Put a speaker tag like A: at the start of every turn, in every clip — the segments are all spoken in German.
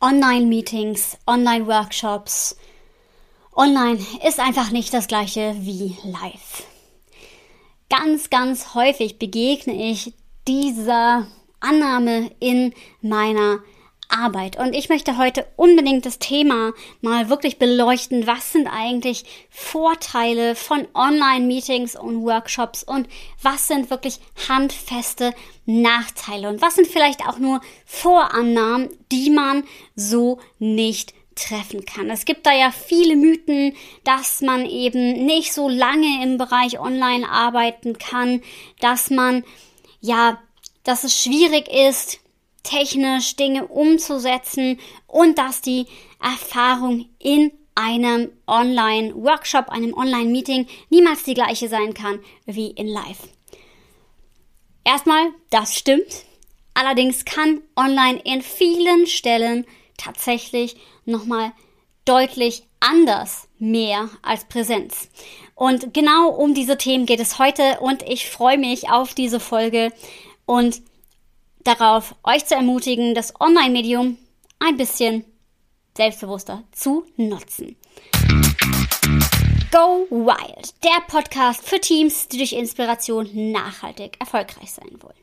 A: Online-Meetings, Online-Workshops. Online ist einfach nicht das gleiche wie live. Ganz, ganz häufig begegne ich dieser Annahme in meiner Arbeit. Und ich möchte heute unbedingt das Thema mal wirklich beleuchten. Was sind eigentlich Vorteile von Online-Meetings und Workshops und was sind wirklich handfeste Nachteile und was sind vielleicht auch nur Vorannahmen, die man so nicht treffen kann. Es gibt da ja viele Mythen, dass man eben nicht so lange im Bereich Online arbeiten kann, dass man ja, dass es schwierig ist, technisch Dinge umzusetzen und dass die Erfahrung in einem Online-Workshop, einem Online-Meeting niemals die gleiche sein kann wie in Live. Erstmal, das stimmt. Allerdings kann Online in vielen Stellen tatsächlich nochmal deutlich anders mehr als Präsenz. Und genau um diese Themen geht es heute und ich freue mich auf diese Folge und darauf, euch zu ermutigen, das Online-Medium ein bisschen selbstbewusster zu nutzen. Go Wild, der Podcast für Teams, die durch Inspiration nachhaltig erfolgreich sein wollen.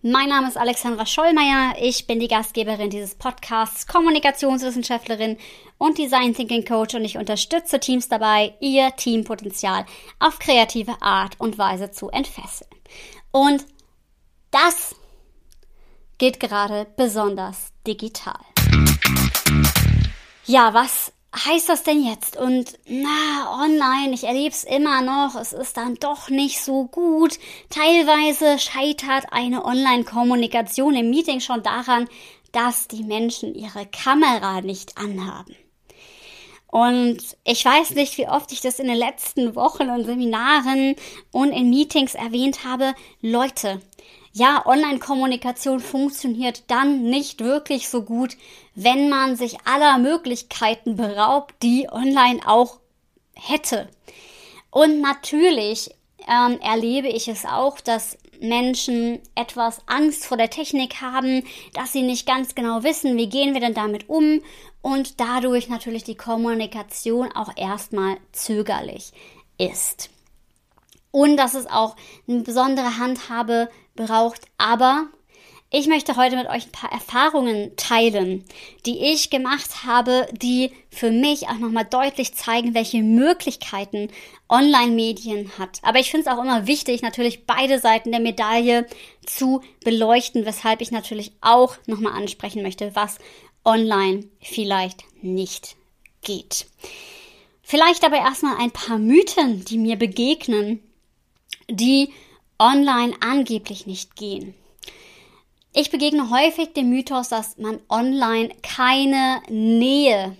A: Mein Name ist Alexandra Schollmeier, ich bin die Gastgeberin dieses Podcasts, Kommunikationswissenschaftlerin und Design Thinking Coach und ich unterstütze Teams dabei, ihr Teampotenzial auf kreative Art und Weise zu entfesseln. Und das geht gerade besonders digital. Ja, was heißt das denn jetzt? Und na, online, ich erlebe es immer noch, es ist dann doch nicht so gut. Teilweise scheitert eine Online-Kommunikation im Meeting schon daran, dass die Menschen ihre Kamera nicht anhaben. Und ich weiß nicht, wie oft ich das in den letzten Wochen und Seminaren und in Meetings erwähnt habe. Leute, ja, Online-Kommunikation funktioniert dann nicht wirklich so gut, wenn man sich aller Möglichkeiten beraubt, die online auch hätte. Und natürlich ähm, erlebe ich es auch, dass Menschen etwas Angst vor der Technik haben, dass sie nicht ganz genau wissen, wie gehen wir denn damit um und dadurch natürlich die Kommunikation auch erstmal zögerlich ist. Und dass es auch eine besondere Handhabe braucht. Aber ich möchte heute mit euch ein paar Erfahrungen teilen, die ich gemacht habe, die für mich auch nochmal deutlich zeigen, welche Möglichkeiten Online-Medien hat. Aber ich finde es auch immer wichtig, natürlich beide Seiten der Medaille zu beleuchten, weshalb ich natürlich auch nochmal ansprechen möchte, was online vielleicht nicht geht. Vielleicht aber erstmal ein paar Mythen, die mir begegnen, die online angeblich nicht gehen. Ich begegne häufig dem Mythos, dass man online keine Nähe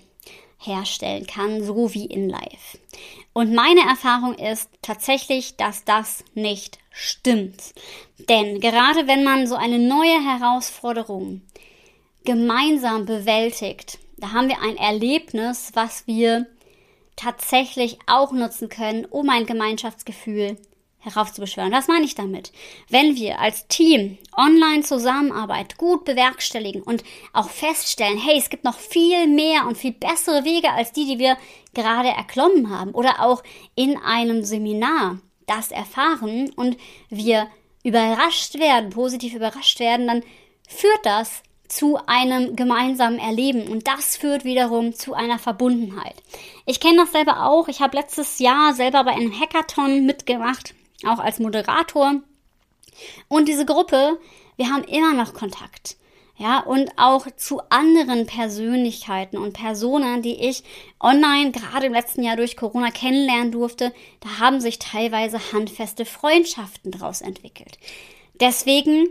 A: herstellen kann, so wie in Live. Und meine Erfahrung ist tatsächlich, dass das nicht stimmt. Denn gerade wenn man so eine neue Herausforderung gemeinsam bewältigt, da haben wir ein Erlebnis, was wir tatsächlich auch nutzen können, um ein Gemeinschaftsgefühl heraufzubeschwören. Was meine ich damit? Wenn wir als Team online Zusammenarbeit gut bewerkstelligen und auch feststellen, hey, es gibt noch viel mehr und viel bessere Wege als die, die wir gerade erklommen haben oder auch in einem Seminar das erfahren und wir überrascht werden, positiv überrascht werden, dann führt das zu einem gemeinsamen Erleben und das führt wiederum zu einer Verbundenheit. Ich kenne das selber auch. Ich habe letztes Jahr selber bei einem Hackathon mitgemacht auch als Moderator. Und diese Gruppe, wir haben immer noch Kontakt. Ja, und auch zu anderen Persönlichkeiten und Personen, die ich online gerade im letzten Jahr durch Corona kennenlernen durfte, da haben sich teilweise handfeste Freundschaften daraus entwickelt. Deswegen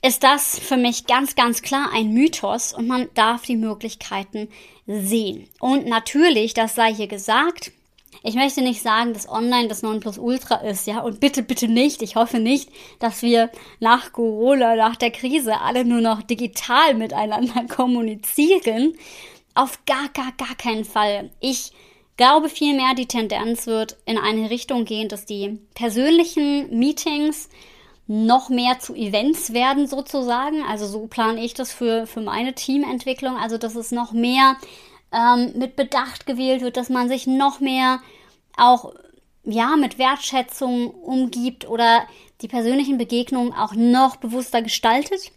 A: ist das für mich ganz, ganz klar ein Mythos und man darf die Möglichkeiten sehen. Und natürlich, das sei hier gesagt, ich möchte nicht sagen, dass online das Nonplusultra ist, ja, und bitte, bitte nicht. Ich hoffe nicht, dass wir nach Corona, nach der Krise alle nur noch digital miteinander kommunizieren. Auf gar, gar, gar keinen Fall. Ich glaube vielmehr, die Tendenz wird in eine Richtung gehen, dass die persönlichen Meetings noch mehr zu Events werden sozusagen. Also so plane ich das für, für meine Teamentwicklung. Also dass es noch mehr ähm, mit Bedacht gewählt wird, dass man sich noch mehr auch ja mit Wertschätzung umgibt oder die persönlichen Begegnungen auch noch bewusster gestaltet.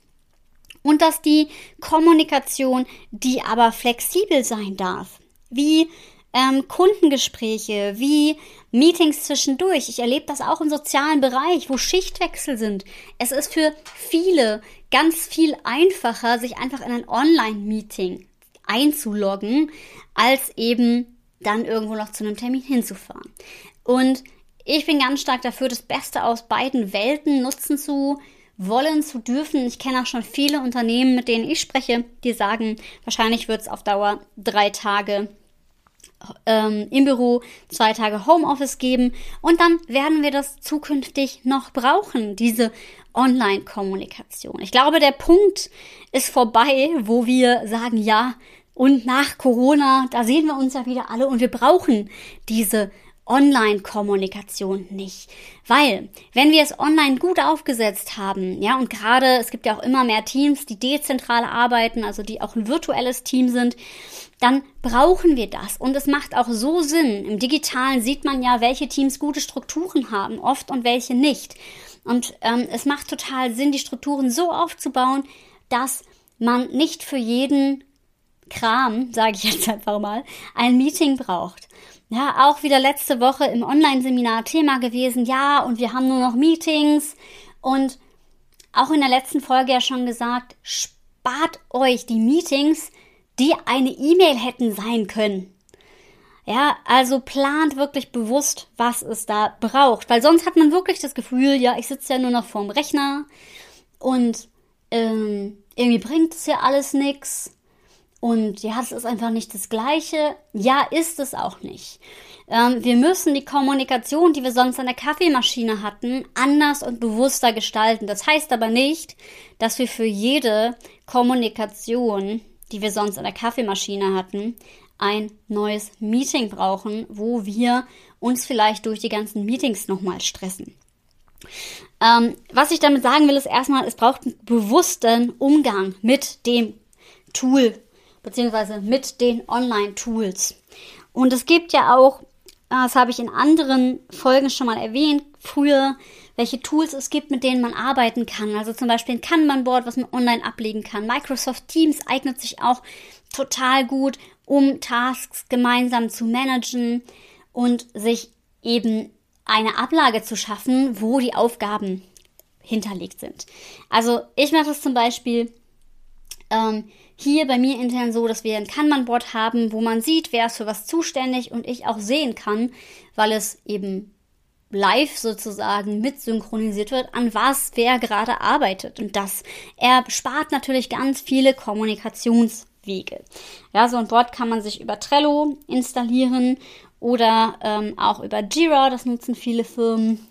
A: Und dass die Kommunikation, die aber flexibel sein darf, wie ähm, Kundengespräche, wie Meetings zwischendurch. Ich erlebe das auch im sozialen Bereich, wo Schichtwechsel sind. Es ist für viele ganz viel einfacher, sich einfach in ein Online-Meeting einzuloggen, als eben dann irgendwo noch zu einem Termin hinzufahren. Und ich bin ganz stark dafür, das Beste aus beiden Welten nutzen zu wollen, zu dürfen. Ich kenne auch schon viele Unternehmen, mit denen ich spreche, die sagen, wahrscheinlich wird es auf Dauer drei Tage ähm, im Büro, zwei Tage Homeoffice geben und dann werden wir das zukünftig noch brauchen, diese Online-Kommunikation. Ich glaube, der Punkt ist vorbei, wo wir sagen, ja, und nach Corona, da sehen wir uns ja wieder alle und wir brauchen diese Online-Kommunikation nicht. Weil, wenn wir es online gut aufgesetzt haben, ja, und gerade es gibt ja auch immer mehr Teams, die dezentral arbeiten, also die auch ein virtuelles Team sind, dann brauchen wir das. Und es macht auch so Sinn. Im Digitalen sieht man ja, welche Teams gute Strukturen haben, oft und welche nicht. Und ähm, es macht total Sinn, die Strukturen so aufzubauen, dass man nicht für jeden Kram, sage ich jetzt einfach mal, ein Meeting braucht. Ja, auch wieder letzte Woche im Online-Seminar Thema gewesen. Ja, und wir haben nur noch Meetings. Und auch in der letzten Folge ja schon gesagt, spart euch die Meetings, die eine E-Mail hätten sein können. Ja, also plant wirklich bewusst, was es da braucht. Weil sonst hat man wirklich das Gefühl, ja, ich sitze ja nur noch vorm Rechner und ähm, irgendwie bringt es ja alles nichts. Und ja, es ist einfach nicht das Gleiche. Ja, ist es auch nicht. Ähm, wir müssen die Kommunikation, die wir sonst an der Kaffeemaschine hatten, anders und bewusster gestalten. Das heißt aber nicht, dass wir für jede Kommunikation, die wir sonst an der Kaffeemaschine hatten, ein neues Meeting brauchen, wo wir uns vielleicht durch die ganzen Meetings nochmal stressen. Ähm, was ich damit sagen will, ist erstmal, es braucht einen bewussten Umgang mit dem Tool, beziehungsweise mit den Online-Tools. Und es gibt ja auch, das habe ich in anderen Folgen schon mal erwähnt, früher, welche Tools es gibt, mit denen man arbeiten kann. Also zum Beispiel ein Kanban-Board, was man online ablegen kann. Microsoft Teams eignet sich auch total gut, um Tasks gemeinsam zu managen und sich eben eine Ablage zu schaffen, wo die Aufgaben hinterlegt sind. Also ich mache das zum Beispiel ähm, hier bei mir intern so, dass wir ein Kanban-Board haben, wo man sieht, wer ist für was zuständig und ich auch sehen kann, weil es eben live sozusagen mit synchronisiert wird, an was wer gerade arbeitet. Und das erspart natürlich ganz viele Kommunikationswege. Ja, so ein Board kann man sich über Trello installieren oder ähm, auch über Jira, das nutzen viele Firmen.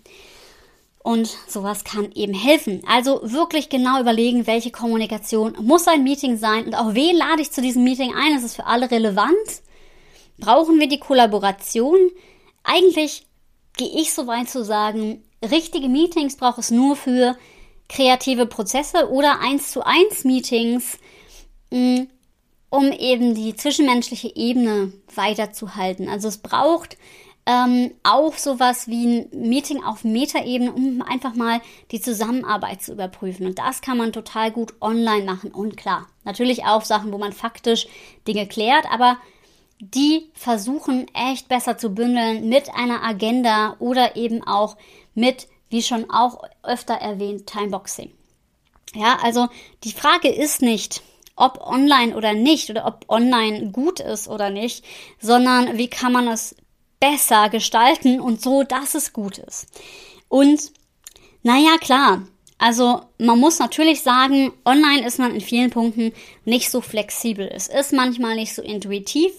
A: Und sowas kann eben helfen. Also wirklich genau überlegen, welche Kommunikation muss ein Meeting sein und auch wen lade ich zu diesem Meeting ein. Ist es für alle relevant? Brauchen wir die Kollaboration? Eigentlich gehe ich so weit zu sagen, richtige Meetings braucht es nur für kreative Prozesse oder eins zu eins Meetings, mm, um eben die zwischenmenschliche Ebene weiterzuhalten. Also es braucht ähm, auch sowas wie ein Meeting auf Metaebene, um einfach mal die Zusammenarbeit zu überprüfen. Und das kann man total gut online machen. Und klar, natürlich auch Sachen, wo man faktisch Dinge klärt, aber die versuchen echt besser zu bündeln mit einer Agenda oder eben auch mit, wie schon auch öfter erwähnt, Timeboxing. Ja, also die Frage ist nicht, ob online oder nicht oder ob online gut ist oder nicht, sondern wie kann man es besser gestalten und so, dass es gut ist. Und naja, klar, also man muss natürlich sagen, online ist man in vielen Punkten nicht so flexibel. Es ist manchmal nicht so intuitiv.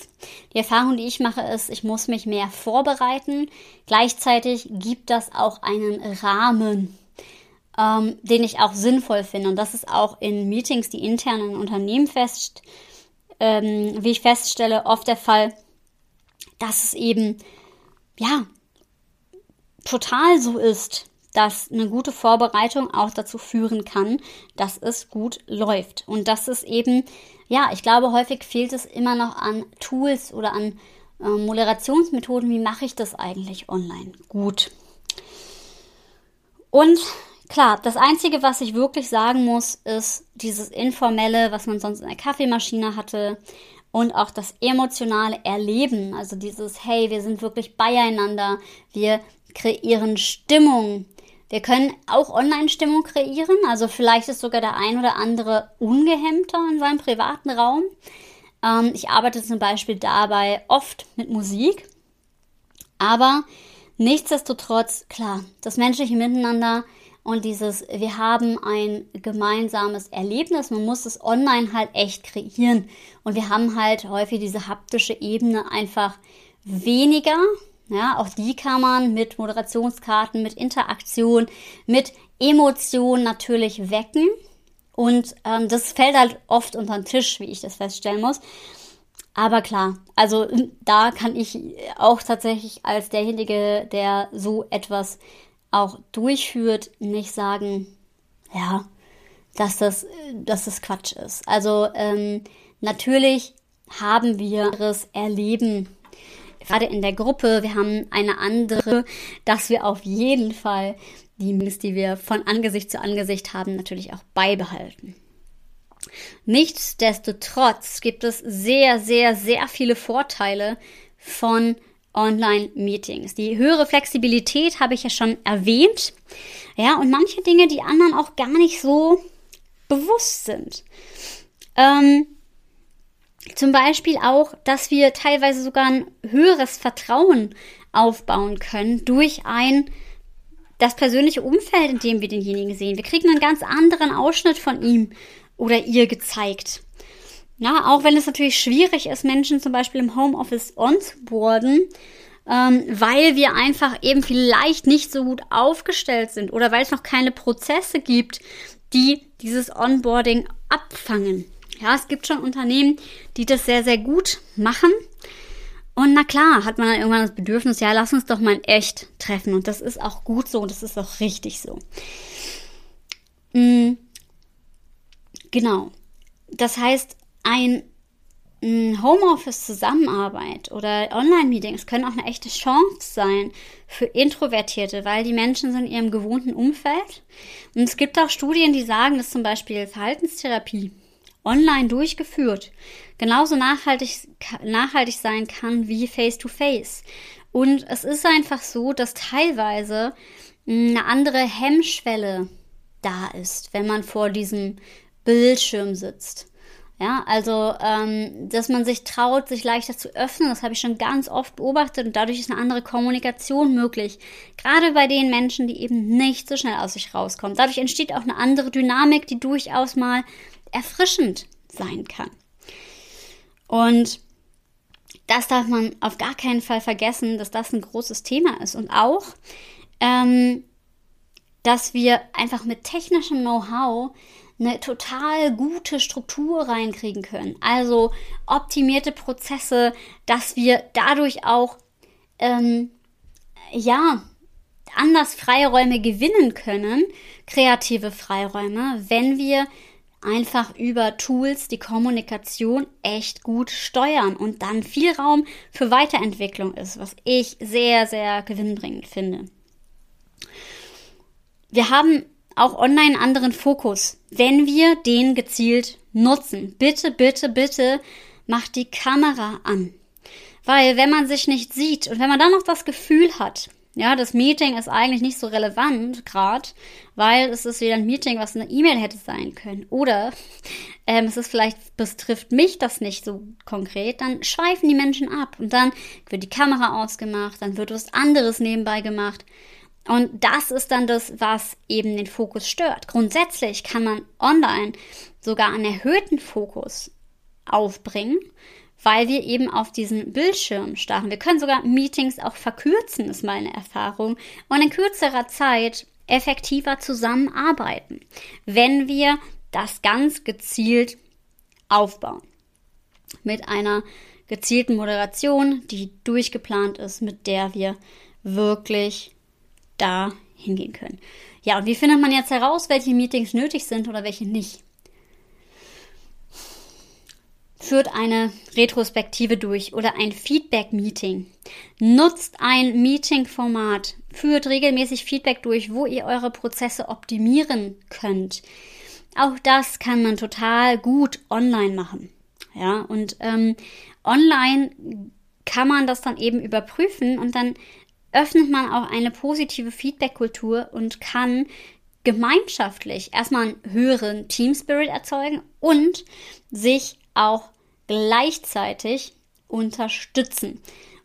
A: Die Erfahrung, die ich mache, ist, ich muss mich mehr vorbereiten. Gleichzeitig gibt das auch einen Rahmen, ähm, den ich auch sinnvoll finde. Und das ist auch in Meetings, die intern in Unternehmen fest, ähm, wie ich feststelle, oft der Fall, dass es eben, ja, total so ist, dass eine gute Vorbereitung auch dazu führen kann, dass es gut läuft. Und das ist eben, ja, ich glaube, häufig fehlt es immer noch an Tools oder an äh, Moderationsmethoden. Wie mache ich das eigentlich online? Gut. Und klar, das Einzige, was ich wirklich sagen muss, ist dieses informelle, was man sonst in der Kaffeemaschine hatte und auch das emotionale Erleben, also dieses, hey, wir sind wirklich beieinander, wir kreieren Stimmung, wir können auch Online-Stimmung kreieren, also vielleicht ist sogar der ein oder andere ungehemmter in seinem privaten Raum. Ähm, ich arbeite zum Beispiel dabei oft mit Musik, aber nichtsdestotrotz, klar, das menschliche Miteinander und dieses, wir haben ein gemeinsames Erlebnis, man muss es online halt echt kreieren und wir haben halt häufig diese haptische Ebene einfach weniger, ja, auch die kann man mit Moderationskarten, mit Interaktion, mit Emotionen natürlich wecken. Und ähm, das fällt halt oft unter den Tisch, wie ich das feststellen muss. Aber klar, also da kann ich auch tatsächlich als derjenige, der so etwas auch durchführt, nicht sagen, ja, dass das, dass das Quatsch ist. Also ähm, natürlich haben wir das Erleben gerade in der Gruppe, wir haben eine andere, dass wir auf jeden Fall die Mist, die wir von Angesicht zu Angesicht haben, natürlich auch beibehalten. Nichtsdestotrotz gibt es sehr, sehr, sehr viele Vorteile von Online-Meetings. Die höhere Flexibilität habe ich ja schon erwähnt. Ja, und manche Dinge, die anderen auch gar nicht so bewusst sind. Ähm, zum Beispiel auch, dass wir teilweise sogar ein höheres Vertrauen aufbauen können durch ein das persönliche Umfeld, in dem wir denjenigen sehen. Wir kriegen einen ganz anderen Ausschnitt von ihm oder ihr gezeigt. Ja, auch wenn es natürlich schwierig ist, Menschen zum Beispiel im Homeoffice onzuboarden, ähm, weil wir einfach eben vielleicht nicht so gut aufgestellt sind oder weil es noch keine Prozesse gibt, die dieses Onboarding abfangen. Ja, es gibt schon Unternehmen, die das sehr, sehr gut machen. Und na klar, hat man dann irgendwann das Bedürfnis, ja, lass uns doch mal in echt treffen. Und das ist auch gut so und das ist auch richtig so. Mhm. Genau. Das heißt, ein Homeoffice-Zusammenarbeit oder Online-Meetings können auch eine echte Chance sein für Introvertierte, weil die Menschen sind in ihrem gewohnten Umfeld. Und es gibt auch Studien, die sagen, dass zum Beispiel Verhaltenstherapie online durchgeführt, genauso nachhaltig, nachhaltig sein kann wie face-to-face. Und es ist einfach so, dass teilweise hm, eine andere Hemmschwelle da ist, wenn man vor diesem Bildschirm sitzt. Ja, also, ähm, dass man sich traut, sich leichter zu öffnen, das habe ich schon ganz oft beobachtet und dadurch ist eine andere Kommunikation möglich. Gerade bei den Menschen, die eben nicht so schnell aus sich rauskommen. Dadurch entsteht auch eine andere Dynamik, die durchaus mal erfrischend sein kann. Und das darf man auf gar keinen Fall vergessen, dass das ein großes Thema ist. Und auch, ähm, dass wir einfach mit technischem Know-how eine total gute Struktur reinkriegen können. Also optimierte Prozesse, dass wir dadurch auch, ähm, ja, anders Freiräume gewinnen können, kreative Freiräume, wenn wir einfach über Tools die Kommunikation echt gut steuern und dann viel Raum für Weiterentwicklung ist, was ich sehr, sehr gewinnbringend finde. Wir haben auch online anderen Fokus, wenn wir den gezielt nutzen. Bitte, bitte, bitte macht die Kamera an. Weil wenn man sich nicht sieht und wenn man dann noch das Gefühl hat, ja, das Meeting ist eigentlich nicht so relevant gerade, weil es ist wieder ein Meeting, was eine E-Mail hätte sein können. Oder ähm, es ist vielleicht, betrifft mich das nicht so konkret, dann schweifen die Menschen ab und dann wird die Kamera ausgemacht, dann wird was anderes nebenbei gemacht. Und das ist dann das, was eben den Fokus stört. Grundsätzlich kann man online sogar einen erhöhten Fokus aufbringen weil wir eben auf diesen Bildschirm starren. Wir können sogar Meetings auch verkürzen, ist meine Erfahrung, und in kürzerer Zeit effektiver zusammenarbeiten, wenn wir das ganz gezielt aufbauen. Mit einer gezielten Moderation, die durchgeplant ist, mit der wir wirklich da hingehen können. Ja, und wie findet man jetzt heraus, welche Meetings nötig sind oder welche nicht? Führt eine Retrospektive durch oder ein Feedback-Meeting. Nutzt ein Meeting-Format. Führt regelmäßig Feedback durch, wo ihr eure Prozesse optimieren könnt. Auch das kann man total gut online machen. Ja, und ähm, online kann man das dann eben überprüfen und dann öffnet man auch eine positive Feedback-Kultur und kann gemeinschaftlich erstmal einen höheren Team Spirit erzeugen und sich auch gleichzeitig unterstützen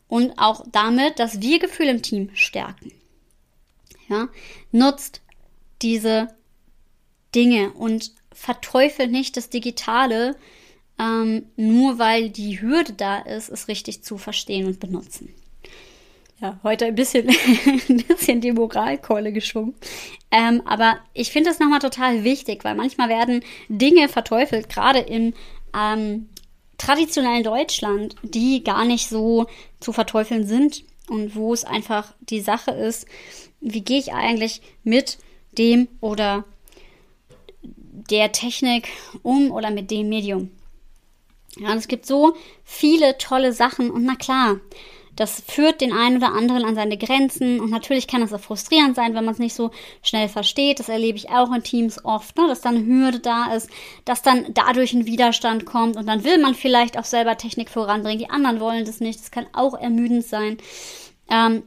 A: und auch damit das Wir-Gefühl im Team stärken. Ja, nutzt diese Dinge und verteufelt nicht das Digitale, ähm, nur weil die Hürde da ist, es richtig zu verstehen und benutzen. Ja, heute ein bisschen, ein bisschen die Moralkeule geschwungen. Ähm, aber ich finde das nochmal total wichtig, weil manchmal werden Dinge verteufelt, gerade im ähm, traditionellen Deutschland, die gar nicht so zu verteufeln sind und wo es einfach die Sache ist, wie gehe ich eigentlich mit dem oder der Technik um oder mit dem Medium. Ja, und es gibt so viele tolle Sachen und na klar, das führt den einen oder anderen an seine Grenzen und natürlich kann es auch frustrierend sein, wenn man es nicht so schnell versteht. Das erlebe ich auch in Teams oft, ne? dass dann eine Hürde da ist, dass dann dadurch ein Widerstand kommt und dann will man vielleicht auch selber Technik voranbringen. Die anderen wollen das nicht. Das kann auch ermüdend sein. Ähm,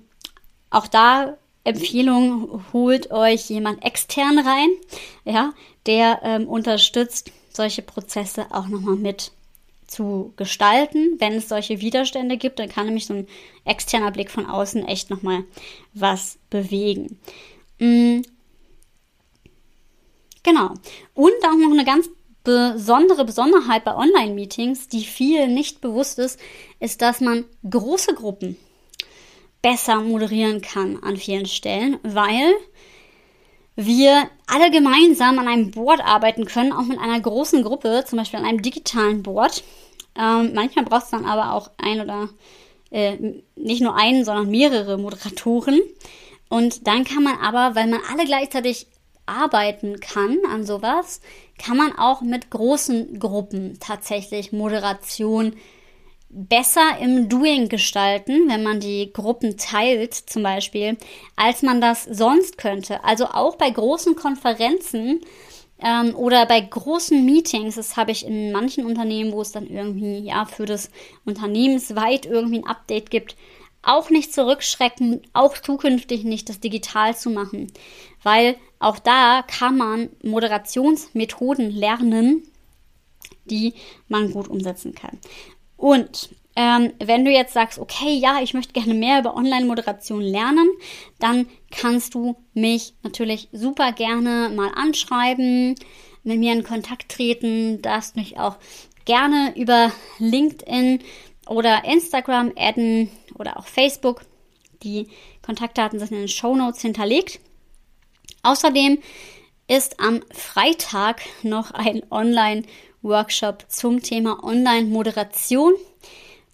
A: auch da Empfehlung, holt euch jemand extern rein, ja, der ähm, unterstützt, solche Prozesse auch nochmal mit zu gestalten. Wenn es solche Widerstände gibt, dann kann nämlich so ein externer Blick von außen echt nochmal was bewegen. Mhm. Genau. Und auch noch eine ganz besondere Besonderheit bei Online-Meetings, die vielen nicht bewusst ist, ist, dass man große Gruppen besser moderieren kann an vielen Stellen, weil wir alle gemeinsam an einem Board arbeiten können, auch mit einer großen Gruppe, zum Beispiel an einem digitalen Board. Ähm, manchmal braucht es dann aber auch ein oder äh, nicht nur einen, sondern mehrere Moderatoren. Und dann kann man aber, weil man alle gleichzeitig arbeiten kann an sowas, kann man auch mit großen Gruppen tatsächlich Moderation besser im Doing gestalten, wenn man die Gruppen teilt zum Beispiel, als man das sonst könnte. Also auch bei großen Konferenzen ähm, oder bei großen Meetings, das habe ich in manchen Unternehmen, wo es dann irgendwie ja für das Unternehmensweit irgendwie ein Update gibt, auch nicht zurückschrecken, auch zukünftig nicht das digital zu machen, weil auch da kann man Moderationsmethoden lernen, die man gut umsetzen kann. Und ähm, wenn du jetzt sagst, okay, ja, ich möchte gerne mehr über Online-Moderation lernen, dann kannst du mich natürlich super gerne mal anschreiben, mit mir in Kontakt treten, darfst mich auch gerne über LinkedIn oder Instagram adden oder auch Facebook. Die Kontaktdaten sind in den Show Notes hinterlegt. Außerdem ist am Freitag noch ein Online-Workshop zum Thema Online-Moderation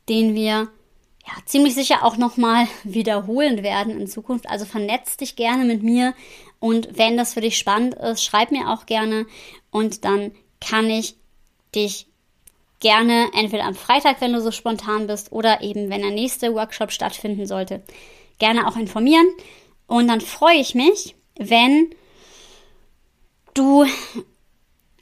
A: den wir ja, ziemlich sicher auch nochmal wiederholen werden in Zukunft. Also vernetz dich gerne mit mir und wenn das für dich spannend ist, schreib mir auch gerne und dann kann ich dich gerne entweder am Freitag, wenn du so spontan bist, oder eben, wenn der nächste Workshop stattfinden sollte, gerne auch informieren. Und dann freue ich mich, wenn du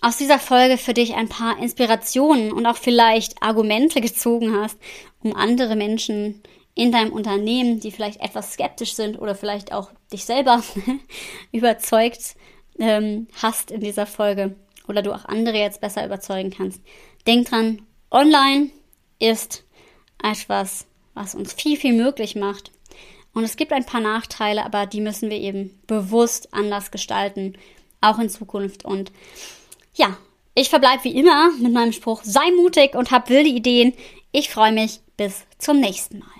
A: aus dieser Folge für dich ein paar Inspirationen und auch vielleicht Argumente gezogen hast, um andere Menschen in deinem Unternehmen, die vielleicht etwas skeptisch sind oder vielleicht auch dich selber überzeugt ähm, hast in dieser Folge oder du auch andere jetzt besser überzeugen kannst. Denk dran, online ist etwas, was uns viel, viel möglich macht. Und es gibt ein paar Nachteile, aber die müssen wir eben bewusst anders gestalten, auch in Zukunft. Und ja, ich verbleibe wie immer mit meinem Spruch, sei mutig und hab wilde Ideen. Ich freue mich. Bis zum nächsten Mal.